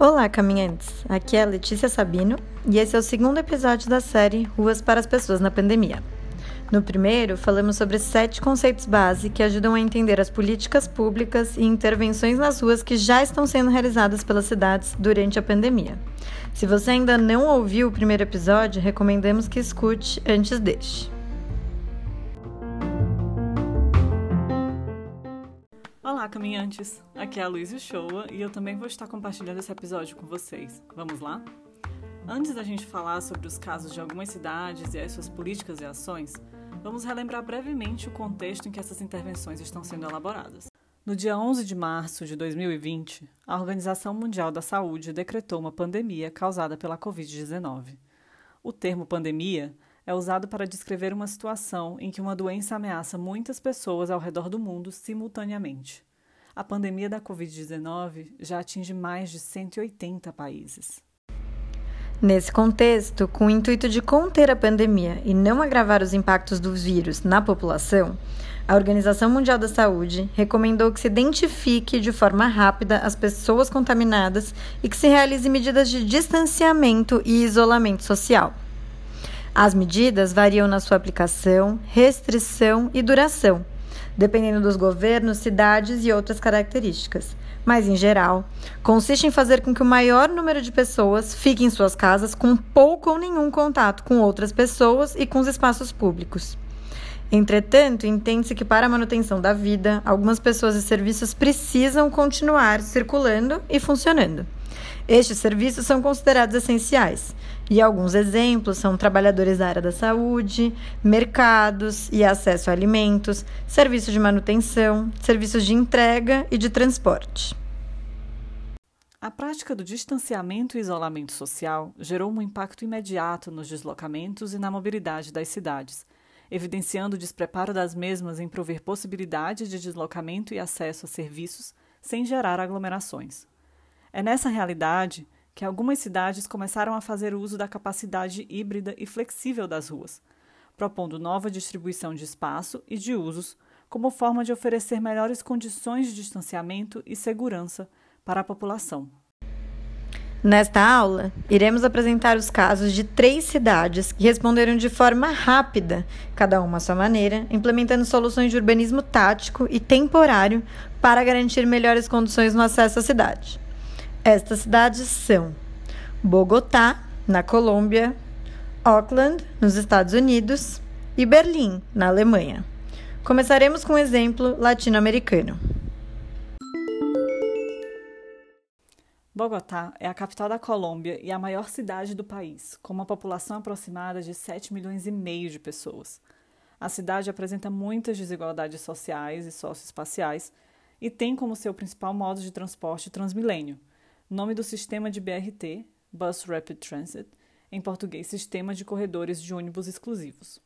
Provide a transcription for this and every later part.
Olá, caminhantes! Aqui é a Letícia Sabino e esse é o segundo episódio da série Ruas para as Pessoas na Pandemia. No primeiro, falamos sobre sete conceitos base que ajudam a entender as políticas públicas e intervenções nas ruas que já estão sendo realizadas pelas cidades durante a pandemia. Se você ainda não ouviu o primeiro episódio, recomendamos que escute antes deste. Caminhantes! Aqui é a Luísa Showa e eu também vou estar compartilhando esse episódio com vocês. Vamos lá? Antes da gente falar sobre os casos de algumas cidades e as suas políticas e ações, vamos relembrar brevemente o contexto em que essas intervenções estão sendo elaboradas. No dia 11 de março de 2020, a Organização Mundial da Saúde decretou uma pandemia causada pela Covid-19. O termo pandemia é usado para descrever uma situação em que uma doença ameaça muitas pessoas ao redor do mundo simultaneamente a pandemia da Covid-19 já atinge mais de 180 países. Nesse contexto, com o intuito de conter a pandemia e não agravar os impactos do vírus na população, a Organização Mundial da Saúde recomendou que se identifique de forma rápida as pessoas contaminadas e que se realize medidas de distanciamento e isolamento social. As medidas variam na sua aplicação, restrição e duração dependendo dos governos, cidades e outras características. Mas, em geral, consiste em fazer com que o maior número de pessoas fique em suas casas com pouco ou nenhum contato com outras pessoas e com os espaços públicos. Entretanto, entende-se que para a manutenção da vida, algumas pessoas e serviços precisam continuar circulando e funcionando. Estes serviços são considerados essenciais, e alguns exemplos são trabalhadores da área da saúde, mercados e acesso a alimentos, serviços de manutenção, serviços de entrega e de transporte. A prática do distanciamento e isolamento social gerou um impacto imediato nos deslocamentos e na mobilidade das cidades, evidenciando o despreparo das mesmas em prover possibilidades de deslocamento e acesso a serviços sem gerar aglomerações. É nessa realidade que algumas cidades começaram a fazer uso da capacidade híbrida e flexível das ruas, propondo nova distribuição de espaço e de usos como forma de oferecer melhores condições de distanciamento e segurança para a população. Nesta aula, iremos apresentar os casos de três cidades que responderam de forma rápida, cada uma à sua maneira, implementando soluções de urbanismo tático e temporário para garantir melhores condições no acesso à cidade. Estas cidades são Bogotá, na Colômbia, Auckland, nos Estados Unidos, e Berlim, na Alemanha. Começaremos com um exemplo latino-americano. Bogotá é a capital da Colômbia e a maior cidade do país, com uma população aproximada de 7 milhões e meio de pessoas. A cidade apresenta muitas desigualdades sociais e socioespaciais e tem como seu principal modo de transporte Transmilênio, Nome do sistema de BRT, Bus Rapid Transit, em português, Sistema de Corredores de Ônibus Exclusivos.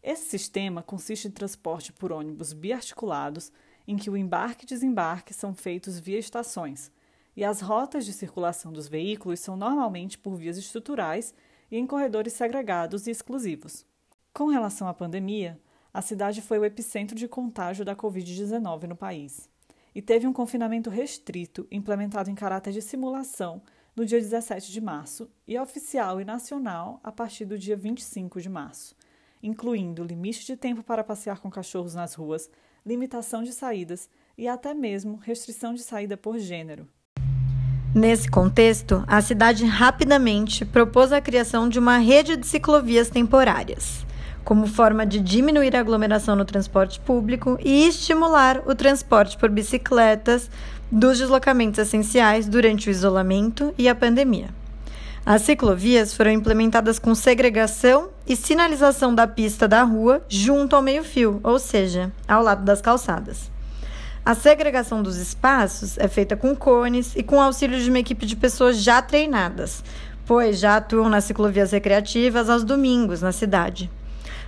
Esse sistema consiste em transporte por ônibus biarticulados, em que o embarque e desembarque são feitos via estações, e as rotas de circulação dos veículos são normalmente por vias estruturais e em corredores segregados e exclusivos. Com relação à pandemia, a cidade foi o epicentro de contágio da Covid-19 no país e teve um confinamento restrito implementado em caráter de simulação no dia 17 de março e oficial e nacional a partir do dia 25 de março, incluindo limite de tempo para passear com cachorros nas ruas, limitação de saídas e até mesmo restrição de saída por gênero. Nesse contexto, a cidade rapidamente propôs a criação de uma rede de ciclovias temporárias como forma de diminuir a aglomeração no transporte público e estimular o transporte por bicicletas dos deslocamentos essenciais durante o isolamento e a pandemia. As ciclovias foram implementadas com segregação e sinalização da pista da rua junto ao meio-fio, ou seja, ao lado das calçadas. A segregação dos espaços é feita com cones e com auxílio de uma equipe de pessoas já treinadas, pois já atuam nas ciclovias recreativas aos domingos na cidade.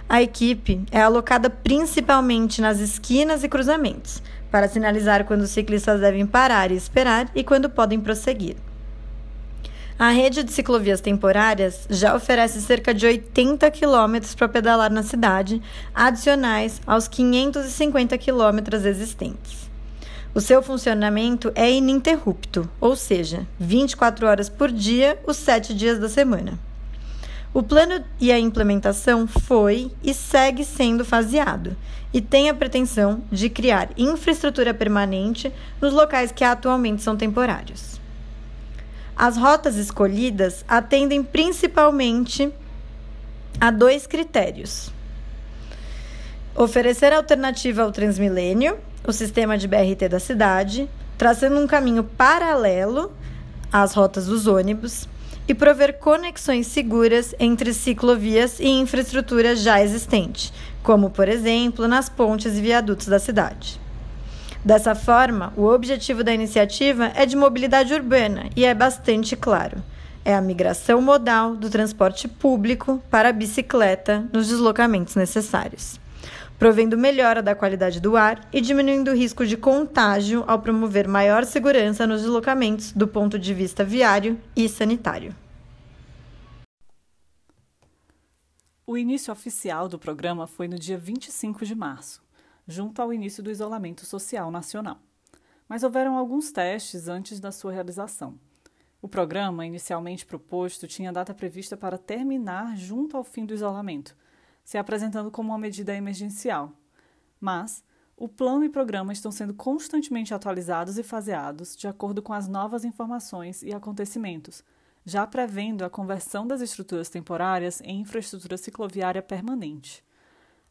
A equipe é alocada principalmente nas esquinas e cruzamentos, para sinalizar quando os ciclistas devem parar e esperar e quando podem prosseguir. A rede de ciclovias temporárias já oferece cerca de 80 quilômetros para pedalar na cidade, adicionais aos 550 quilômetros existentes. O seu funcionamento é ininterrupto, ou seja, 24 horas por dia, os 7 dias da semana. O plano e a implementação foi e segue sendo faseado e tem a pretensão de criar infraestrutura permanente nos locais que atualmente são temporários. As rotas escolhidas atendem principalmente a dois critérios: oferecer alternativa ao Transmilênio, o sistema de BRT da cidade, traçando um caminho paralelo às rotas dos ônibus e prover conexões seguras entre ciclovias e infraestrutura já existente, como, por exemplo, nas pontes e viadutos da cidade. Dessa forma, o objetivo da iniciativa é de mobilidade urbana e é bastante claro. É a migração modal do transporte público para a bicicleta nos deslocamentos necessários, provendo melhora da qualidade do ar e diminuindo o risco de contágio ao promover maior segurança nos deslocamentos do ponto de vista viário e sanitário. O início oficial do programa foi no dia 25 de março, junto ao início do isolamento social nacional. Mas houveram alguns testes antes da sua realização. O programa, inicialmente proposto, tinha data prevista para terminar junto ao fim do isolamento, se apresentando como uma medida emergencial. Mas o plano e programa estão sendo constantemente atualizados e faseados de acordo com as novas informações e acontecimentos já prevendo a conversão das estruturas temporárias em infraestrutura cicloviária permanente.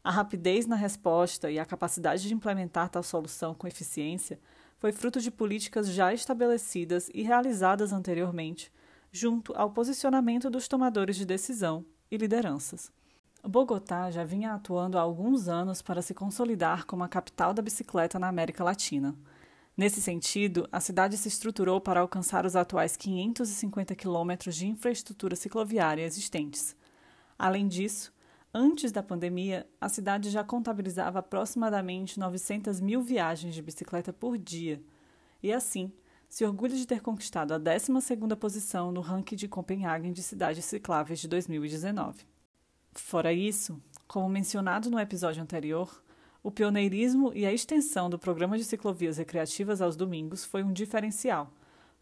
A rapidez na resposta e a capacidade de implementar tal solução com eficiência foi fruto de políticas já estabelecidas e realizadas anteriormente, junto ao posicionamento dos tomadores de decisão e lideranças. Bogotá já vinha atuando há alguns anos para se consolidar como a capital da bicicleta na América Latina. Nesse sentido, a cidade se estruturou para alcançar os atuais 550 quilômetros de infraestrutura cicloviária existentes. Além disso, antes da pandemia, a cidade já contabilizava aproximadamente 900 mil viagens de bicicleta por dia, e assim se orgulha de ter conquistado a 12ª posição no ranking de Copenhagen de cidades cicláveis de 2019. Fora isso, como mencionado no episódio anterior, o pioneirismo e a extensão do programa de ciclovias recreativas aos domingos foi um diferencial,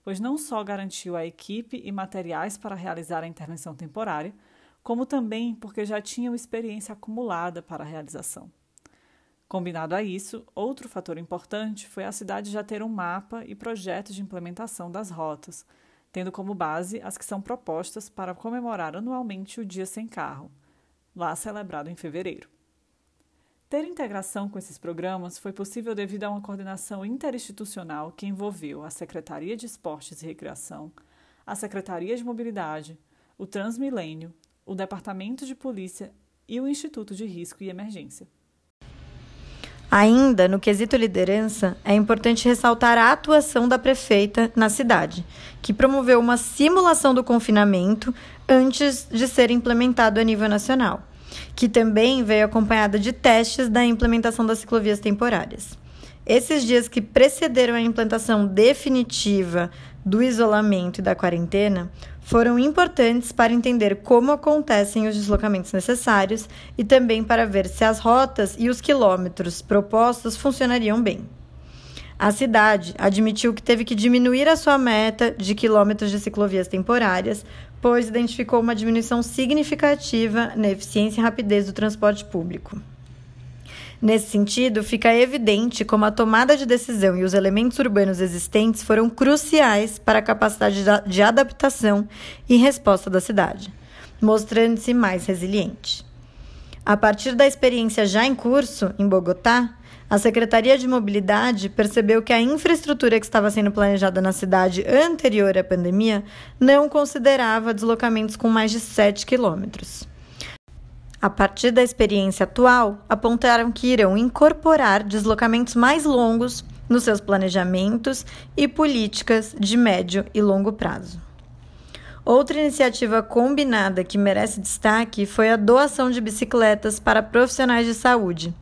pois não só garantiu a equipe e materiais para realizar a intervenção temporária, como também porque já tinham experiência acumulada para a realização. Combinado a isso, outro fator importante foi a cidade já ter um mapa e projetos de implementação das rotas, tendo como base as que são propostas para comemorar anualmente o Dia Sem Carro, lá celebrado em fevereiro. Ter integração com esses programas foi possível devido a uma coordenação interinstitucional que envolveu a Secretaria de Esportes e Recreação, a Secretaria de Mobilidade, o Transmilênio, o Departamento de Polícia e o Instituto de Risco e Emergência. Ainda no quesito liderança, é importante ressaltar a atuação da prefeita na cidade, que promoveu uma simulação do confinamento antes de ser implementado a nível nacional que também veio acompanhada de testes da implementação das ciclovias temporárias. Esses dias que precederam a implantação definitiva do isolamento e da quarentena foram importantes para entender como acontecem os deslocamentos necessários e também para ver se as rotas e os quilômetros propostos funcionariam bem. A cidade admitiu que teve que diminuir a sua meta de quilômetros de ciclovias temporárias pois identificou uma diminuição significativa na eficiência e rapidez do transporte público. Nesse sentido, fica evidente como a tomada de decisão e os elementos urbanos existentes foram cruciais para a capacidade de adaptação e resposta da cidade, mostrando-se mais resiliente. A partir da experiência já em curso, em Bogotá, a Secretaria de Mobilidade percebeu que a infraestrutura que estava sendo planejada na cidade anterior à pandemia não considerava deslocamentos com mais de 7 quilômetros. A partir da experiência atual, apontaram que irão incorporar deslocamentos mais longos nos seus planejamentos e políticas de médio e longo prazo. Outra iniciativa combinada que merece destaque foi a doação de bicicletas para profissionais de saúde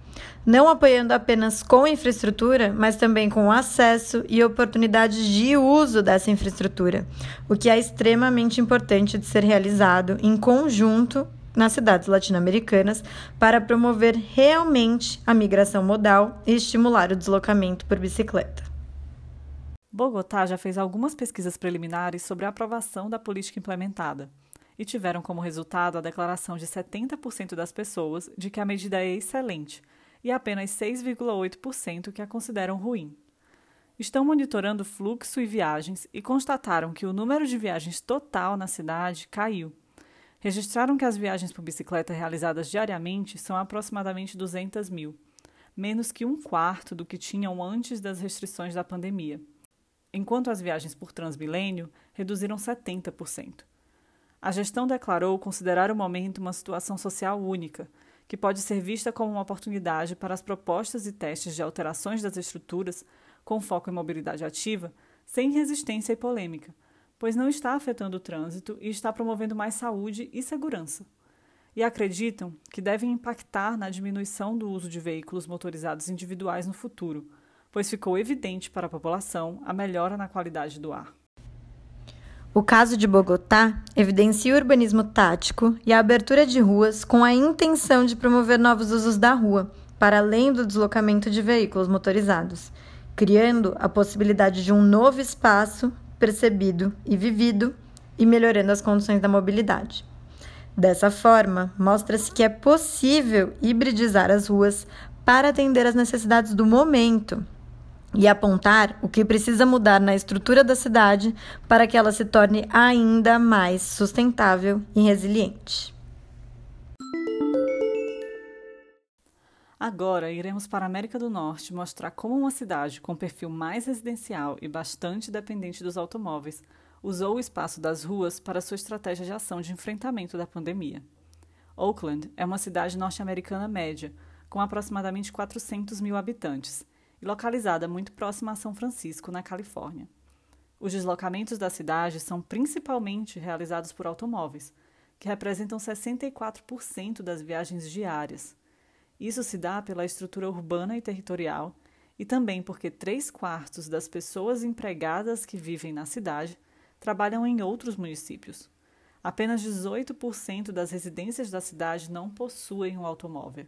não apoiando apenas com infraestrutura, mas também com acesso e oportunidades de uso dessa infraestrutura, o que é extremamente importante de ser realizado em conjunto nas cidades latino-americanas para promover realmente a migração modal e estimular o deslocamento por bicicleta. Bogotá já fez algumas pesquisas preliminares sobre a aprovação da política implementada e tiveram como resultado a declaração de 70% das pessoas de que a medida é excelente e apenas 6,8% que a consideram ruim. Estão monitorando fluxo e viagens e constataram que o número de viagens total na cidade caiu registraram que as viagens por bicicleta realizadas diariamente são aproximadamente 200 mil, menos que um quarto do que tinham antes das restrições da pandemia, enquanto as viagens por transmilênio reduziram 70%. A gestão declarou considerar o momento uma situação social única, que pode ser vista como uma oportunidade para as propostas e testes de alterações das estruturas com foco em mobilidade ativa, sem resistência e polêmica, pois não está afetando o trânsito e está promovendo mais saúde e segurança. E acreditam que devem impactar na diminuição do uso de veículos motorizados individuais no futuro, pois ficou evidente para a população a melhora na qualidade do ar. O caso de Bogotá evidencia o urbanismo tático e a abertura de ruas com a intenção de promover novos usos da rua, para além do deslocamento de veículos motorizados, criando a possibilidade de um novo espaço percebido e vivido e melhorando as condições da mobilidade. Dessa forma, mostra-se que é possível hibridizar as ruas para atender às necessidades do momento e apontar o que precisa mudar na estrutura da cidade para que ela se torne ainda mais sustentável e resiliente. Agora iremos para a América do Norte mostrar como uma cidade com perfil mais residencial e bastante dependente dos automóveis usou o espaço das ruas para sua estratégia de ação de enfrentamento da pandemia. Oakland é uma cidade norte-americana média, com aproximadamente 400 mil habitantes e localizada muito próxima a São Francisco, na Califórnia. Os deslocamentos da cidade são principalmente realizados por automóveis, que representam 64% das viagens diárias isso se dá pela estrutura urbana e territorial e também porque três quartos das pessoas empregadas que vivem na cidade trabalham em outros municípios. Apenas 18% das residências da cidade não possuem um automóvel.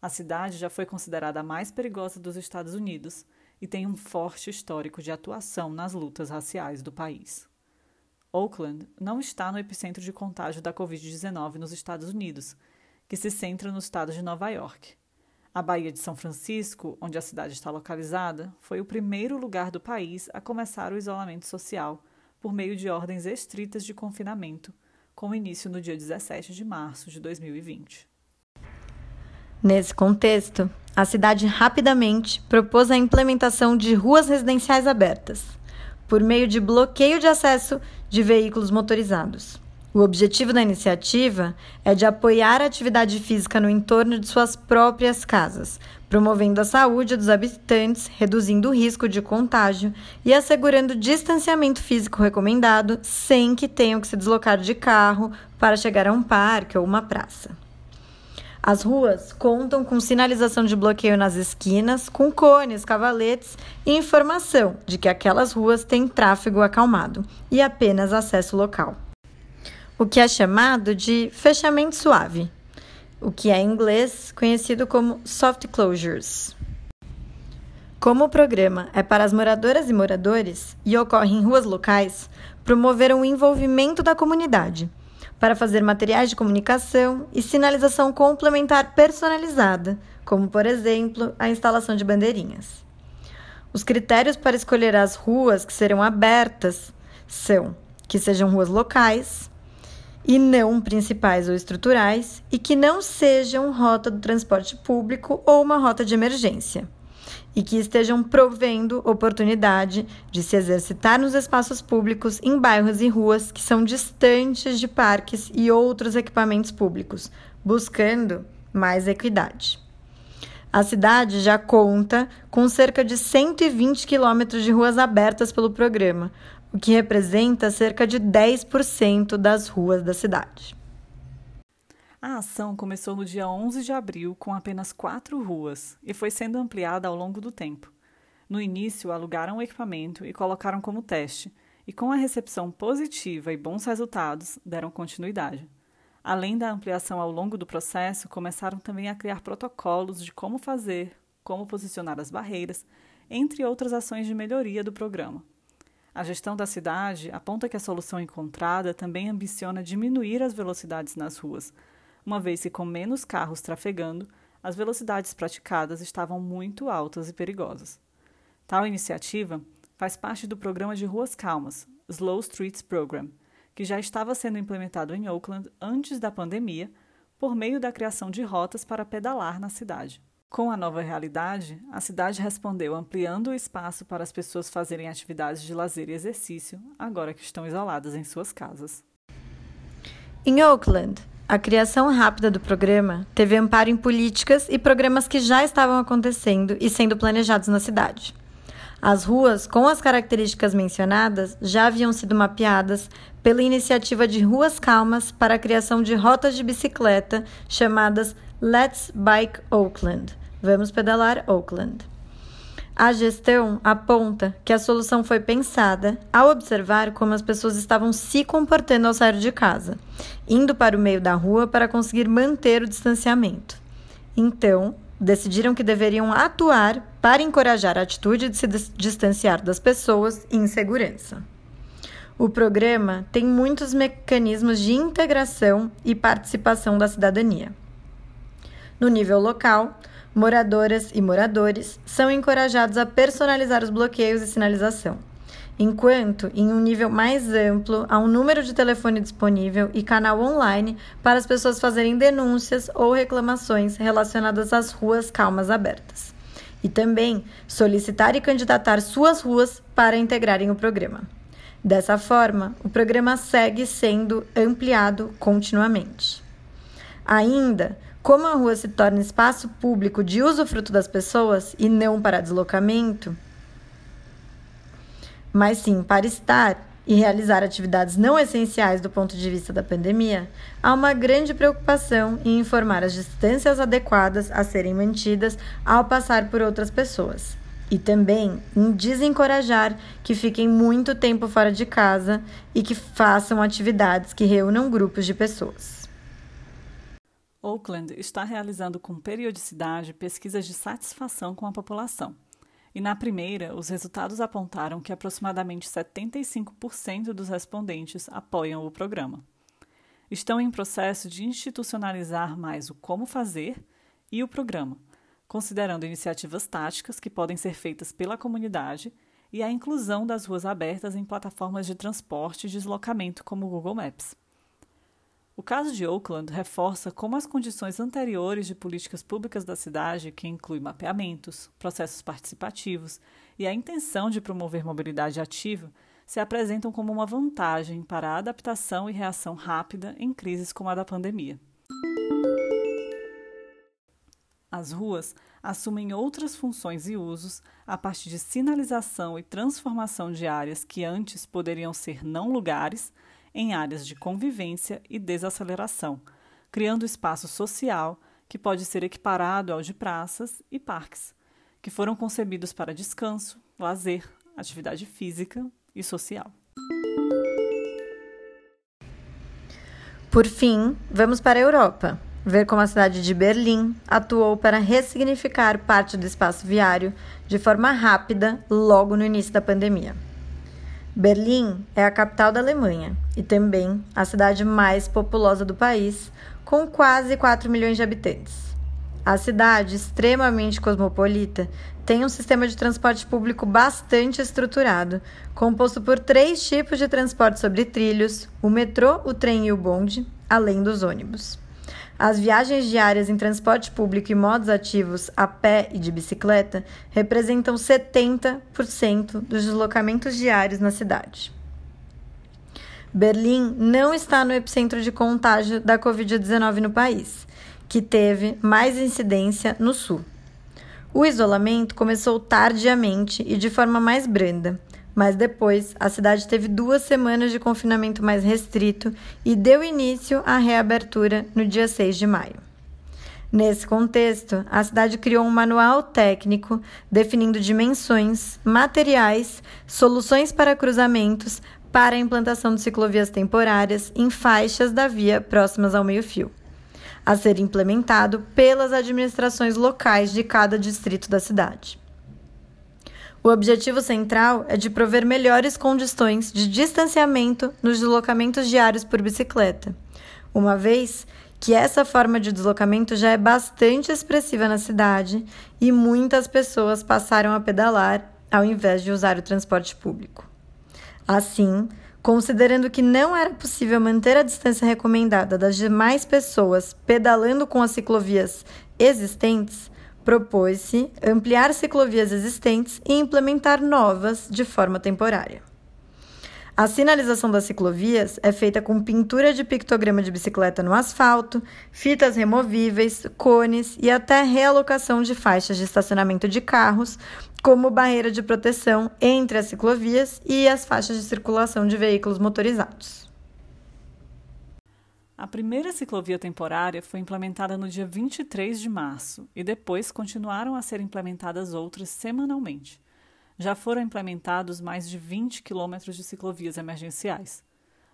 A cidade já foi considerada a mais perigosa dos Estados Unidos e tem um forte histórico de atuação nas lutas raciais do país. Oakland não está no epicentro de contágio da Covid-19 nos Estados Unidos que se centra no estado de Nova York. A Baía de São Francisco, onde a cidade está localizada, foi o primeiro lugar do país a começar o isolamento social por meio de ordens estritas de confinamento, com início no dia 17 de março de 2020. Nesse contexto, a cidade rapidamente propôs a implementação de ruas residenciais abertas, por meio de bloqueio de acesso de veículos motorizados. O objetivo da iniciativa é de apoiar a atividade física no entorno de suas próprias casas, promovendo a saúde dos habitantes, reduzindo o risco de contágio e assegurando o distanciamento físico recomendado sem que tenham que se deslocar de carro para chegar a um parque ou uma praça. As ruas contam com sinalização de bloqueio nas esquinas, com cones, cavaletes e informação de que aquelas ruas têm tráfego acalmado e apenas acesso local o que é chamado de fechamento suave, o que é em inglês conhecido como soft closures. Como o programa é para as moradoras e moradores e ocorre em ruas locais, promoveram o envolvimento da comunidade para fazer materiais de comunicação e sinalização complementar personalizada, como, por exemplo, a instalação de bandeirinhas. Os critérios para escolher as ruas que serão abertas são que sejam ruas locais, e não principais ou estruturais e que não sejam rota do transporte público ou uma rota de emergência e que estejam provendo oportunidade de se exercitar nos espaços públicos em bairros e ruas que são distantes de parques e outros equipamentos públicos, buscando mais equidade. A cidade já conta com cerca de 120 quilômetros de ruas abertas pelo programa, o que representa cerca de 10% das ruas da cidade. A ação começou no dia 11 de abril com apenas quatro ruas e foi sendo ampliada ao longo do tempo. No início, alugaram o equipamento e colocaram como teste, e com a recepção positiva e bons resultados, deram continuidade. Além da ampliação ao longo do processo, começaram também a criar protocolos de como fazer, como posicionar as barreiras, entre outras ações de melhoria do programa. A gestão da cidade aponta que a solução encontrada também ambiciona diminuir as velocidades nas ruas, uma vez que, com menos carros trafegando, as velocidades praticadas estavam muito altas e perigosas. Tal iniciativa faz parte do programa de Ruas Calmas, Slow Streets Program, que já estava sendo implementado em Oakland antes da pandemia, por meio da criação de rotas para pedalar na cidade. Com a nova realidade, a cidade respondeu ampliando o espaço para as pessoas fazerem atividades de lazer e exercício, agora que estão isoladas em suas casas. Em Oakland, a criação rápida do programa teve amparo em políticas e programas que já estavam acontecendo e sendo planejados na cidade. As ruas com as características mencionadas já haviam sido mapeadas pela iniciativa de Ruas Calmas para a criação de rotas de bicicleta chamadas Let's Bike Oakland. Vamos pedalar Oakland. A gestão aponta que a solução foi pensada ao observar como as pessoas estavam se comportando ao sair de casa, indo para o meio da rua para conseguir manter o distanciamento. Então, decidiram que deveriam atuar para encorajar a atitude de se distanciar das pessoas em segurança. O programa tem muitos mecanismos de integração e participação da cidadania. No nível local, moradoras e moradores são encorajados a personalizar os bloqueios e sinalização, enquanto, em um nível mais amplo, há um número de telefone disponível e canal online para as pessoas fazerem denúncias ou reclamações relacionadas às ruas calmas abertas. E também solicitar e candidatar suas ruas para integrarem o programa. Dessa forma, o programa segue sendo ampliado continuamente. Ainda, como a rua se torna espaço público de usufruto das pessoas e não para deslocamento, mas sim para estar e realizar atividades não essenciais do ponto de vista da pandemia, há uma grande preocupação em informar as distâncias adequadas a serem mantidas ao passar por outras pessoas. E também em desencorajar que fiquem muito tempo fora de casa e que façam atividades que reúnam grupos de pessoas. Oakland está realizando com periodicidade pesquisas de satisfação com a população. E na primeira, os resultados apontaram que aproximadamente 75% dos respondentes apoiam o programa. Estão em processo de institucionalizar mais o como fazer e o programa, considerando iniciativas táticas que podem ser feitas pela comunidade e a inclusão das ruas abertas em plataformas de transporte e deslocamento como o Google Maps. O caso de Oakland reforça como as condições anteriores de políticas públicas da cidade, que inclui mapeamentos, processos participativos e a intenção de promover mobilidade ativa, se apresentam como uma vantagem para a adaptação e reação rápida em crises como a da pandemia. As ruas assumem outras funções e usos a partir de sinalização e transformação de áreas que antes poderiam ser não lugares em áreas de convivência e desaceleração, criando espaço social que pode ser equiparado ao de praças e parques, que foram concebidos para descanso, lazer, atividade física e social. Por fim, vamos para a Europa, ver como a cidade de Berlim atuou para ressignificar parte do espaço viário de forma rápida logo no início da pandemia. Berlim é a capital da Alemanha e também a cidade mais populosa do país, com quase 4 milhões de habitantes. A cidade, extremamente cosmopolita, tem um sistema de transporte público bastante estruturado, composto por três tipos de transporte sobre trilhos: o metrô, o trem e o bonde, além dos ônibus. As viagens diárias em transporte público e modos ativos a pé e de bicicleta representam 70% dos deslocamentos diários na cidade. Berlim não está no epicentro de contágio da Covid-19 no país, que teve mais incidência no sul. O isolamento começou tardiamente e de forma mais branda, mas depois a cidade teve duas semanas de confinamento mais restrito e deu início à reabertura no dia 6 de maio. Nesse contexto, a cidade criou um manual técnico definindo dimensões, materiais, soluções para cruzamentos para a implantação de ciclovias temporárias em faixas da via próximas ao meio-fio, a ser implementado pelas administrações locais de cada distrito da cidade. O objetivo central é de prover melhores condições de distanciamento nos deslocamentos diários por bicicleta, uma vez que essa forma de deslocamento já é bastante expressiva na cidade e muitas pessoas passaram a pedalar ao invés de usar o transporte público. Assim, considerando que não era possível manter a distância recomendada das demais pessoas pedalando com as ciclovias existentes, propôs-se ampliar ciclovias existentes e implementar novas de forma temporária. A sinalização das ciclovias é feita com pintura de pictograma de bicicleta no asfalto, fitas removíveis, cones e até realocação de faixas de estacionamento de carros, como barreira de proteção entre as ciclovias e as faixas de circulação de veículos motorizados. A primeira ciclovia temporária foi implementada no dia 23 de março e depois continuaram a ser implementadas outras semanalmente. Já foram implementados mais de 20 quilômetros de ciclovias emergenciais.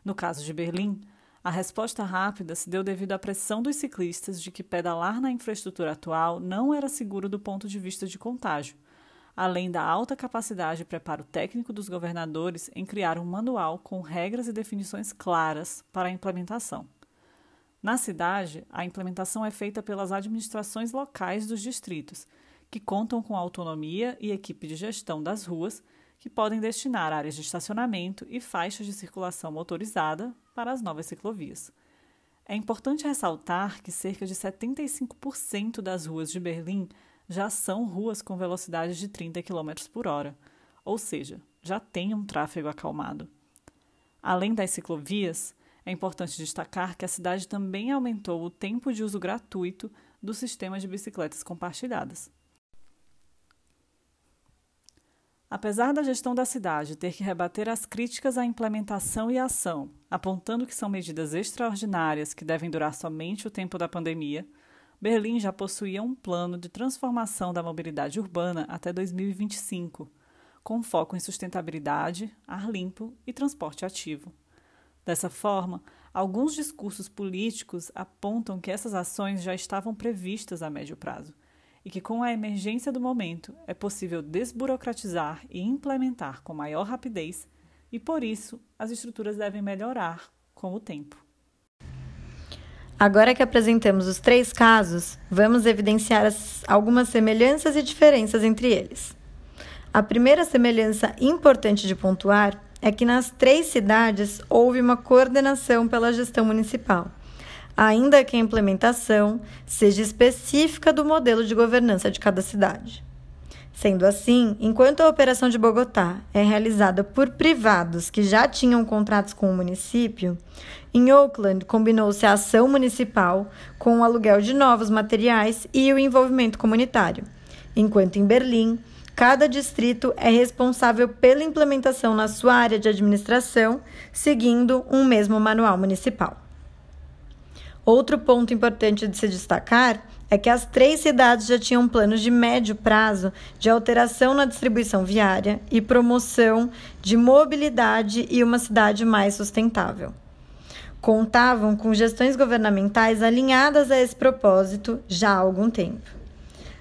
No caso de Berlim, a resposta rápida se deu devido à pressão dos ciclistas de que pedalar na infraestrutura atual não era seguro do ponto de vista de contágio, além da alta capacidade e preparo técnico dos governadores em criar um manual com regras e definições claras para a implementação. Na cidade, a implementação é feita pelas administrações locais dos distritos, que contam com autonomia e equipe de gestão das ruas, que podem destinar áreas de estacionamento e faixas de circulação motorizada para as novas ciclovias. É importante ressaltar que cerca de 75% das ruas de Berlim já são ruas com velocidades de 30 km por hora, ou seja, já tem um tráfego acalmado. Além das ciclovias, é importante destacar que a cidade também aumentou o tempo de uso gratuito do sistema de bicicletas compartilhadas. Apesar da gestão da cidade ter que rebater as críticas à implementação e ação, apontando que são medidas extraordinárias que devem durar somente o tempo da pandemia, Berlim já possuía um plano de transformação da mobilidade urbana até 2025, com foco em sustentabilidade, ar limpo e transporte ativo. Dessa forma, alguns discursos políticos apontam que essas ações já estavam previstas a médio prazo e que, com a emergência do momento, é possível desburocratizar e implementar com maior rapidez, e por isso as estruturas devem melhorar com o tempo. Agora que apresentamos os três casos, vamos evidenciar as, algumas semelhanças e diferenças entre eles. A primeira semelhança importante de pontuar é que nas três cidades houve uma coordenação pela gestão municipal, ainda que a implementação seja específica do modelo de governança de cada cidade. Sendo assim, enquanto a operação de Bogotá é realizada por privados que já tinham contratos com o município, em Oakland combinou-se a ação municipal com o aluguel de novos materiais e o envolvimento comunitário, enquanto em Berlim Cada distrito é responsável pela implementação na sua área de administração, seguindo um mesmo manual municipal. Outro ponto importante de se destacar é que as três cidades já tinham planos de médio prazo de alteração na distribuição viária e promoção de mobilidade e uma cidade mais sustentável. Contavam com gestões governamentais alinhadas a esse propósito já há algum tempo.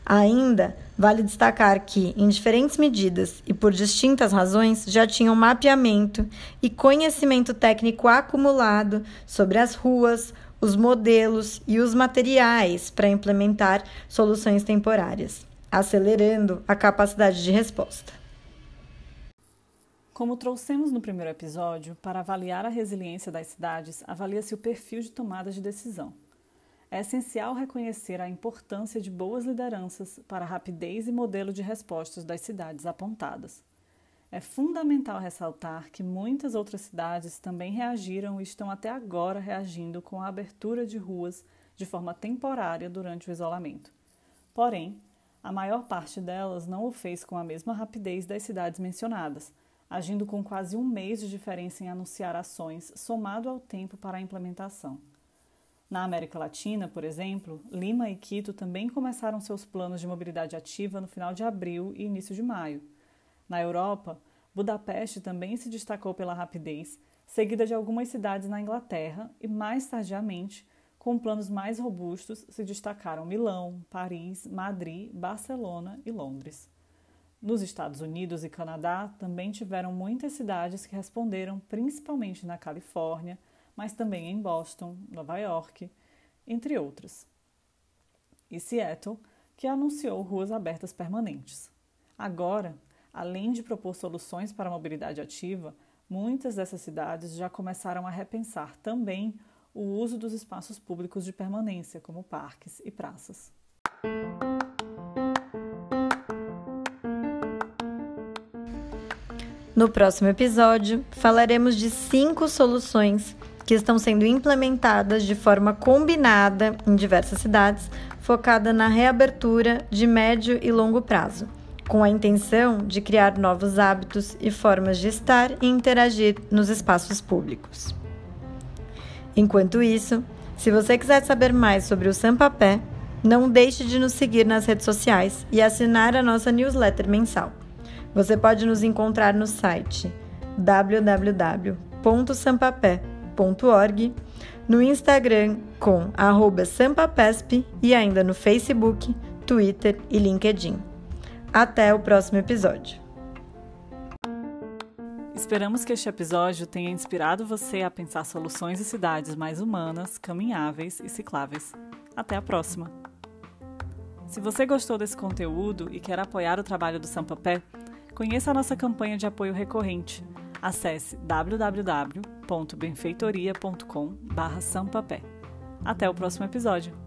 Ainda Vale destacar que, em diferentes medidas e por distintas razões, já tinham mapeamento e conhecimento técnico acumulado sobre as ruas, os modelos e os materiais para implementar soluções temporárias, acelerando a capacidade de resposta. Como trouxemos no primeiro episódio, para avaliar a resiliência das cidades, avalia-se o perfil de tomada de decisão. É essencial reconhecer a importância de boas lideranças para a rapidez e modelo de respostas das cidades apontadas. É fundamental ressaltar que muitas outras cidades também reagiram e estão até agora reagindo com a abertura de ruas de forma temporária durante o isolamento. Porém, a maior parte delas não o fez com a mesma rapidez das cidades mencionadas, agindo com quase um mês de diferença em anunciar ações, somado ao tempo para a implementação. Na América Latina, por exemplo, Lima e Quito também começaram seus planos de mobilidade ativa no final de abril e início de maio. Na Europa, Budapeste também se destacou pela rapidez, seguida de algumas cidades na Inglaterra e, mais tardiamente, com planos mais robustos, se destacaram Milão, Paris, Madrid, Barcelona e Londres. Nos Estados Unidos e Canadá também tiveram muitas cidades que responderam, principalmente na Califórnia, mas também em Boston, Nova York, entre outras. E Seattle, que anunciou ruas abertas permanentes. Agora, além de propor soluções para a mobilidade ativa, muitas dessas cidades já começaram a repensar também o uso dos espaços públicos de permanência, como parques e praças. No próximo episódio, falaremos de cinco soluções que estão sendo implementadas de forma combinada em diversas cidades, focada na reabertura de médio e longo prazo, com a intenção de criar novos hábitos e formas de estar e interagir nos espaços públicos. Enquanto isso, se você quiser saber mais sobre o Sampapé, não deixe de nos seguir nas redes sociais e assinar a nossa newsletter mensal. Você pode nos encontrar no site www.sampapé.com no Instagram com sampapesp e ainda no Facebook, Twitter e LinkedIn. Até o próximo episódio. Esperamos que este episódio tenha inspirado você a pensar soluções e cidades mais humanas, caminháveis e cicláveis. Até a próxima! Se você gostou desse conteúdo e quer apoiar o trabalho do Sampapé, conheça a nossa campanha de apoio recorrente. Acesse www www.benfeitoria.com/sampapé. Até o próximo episódio.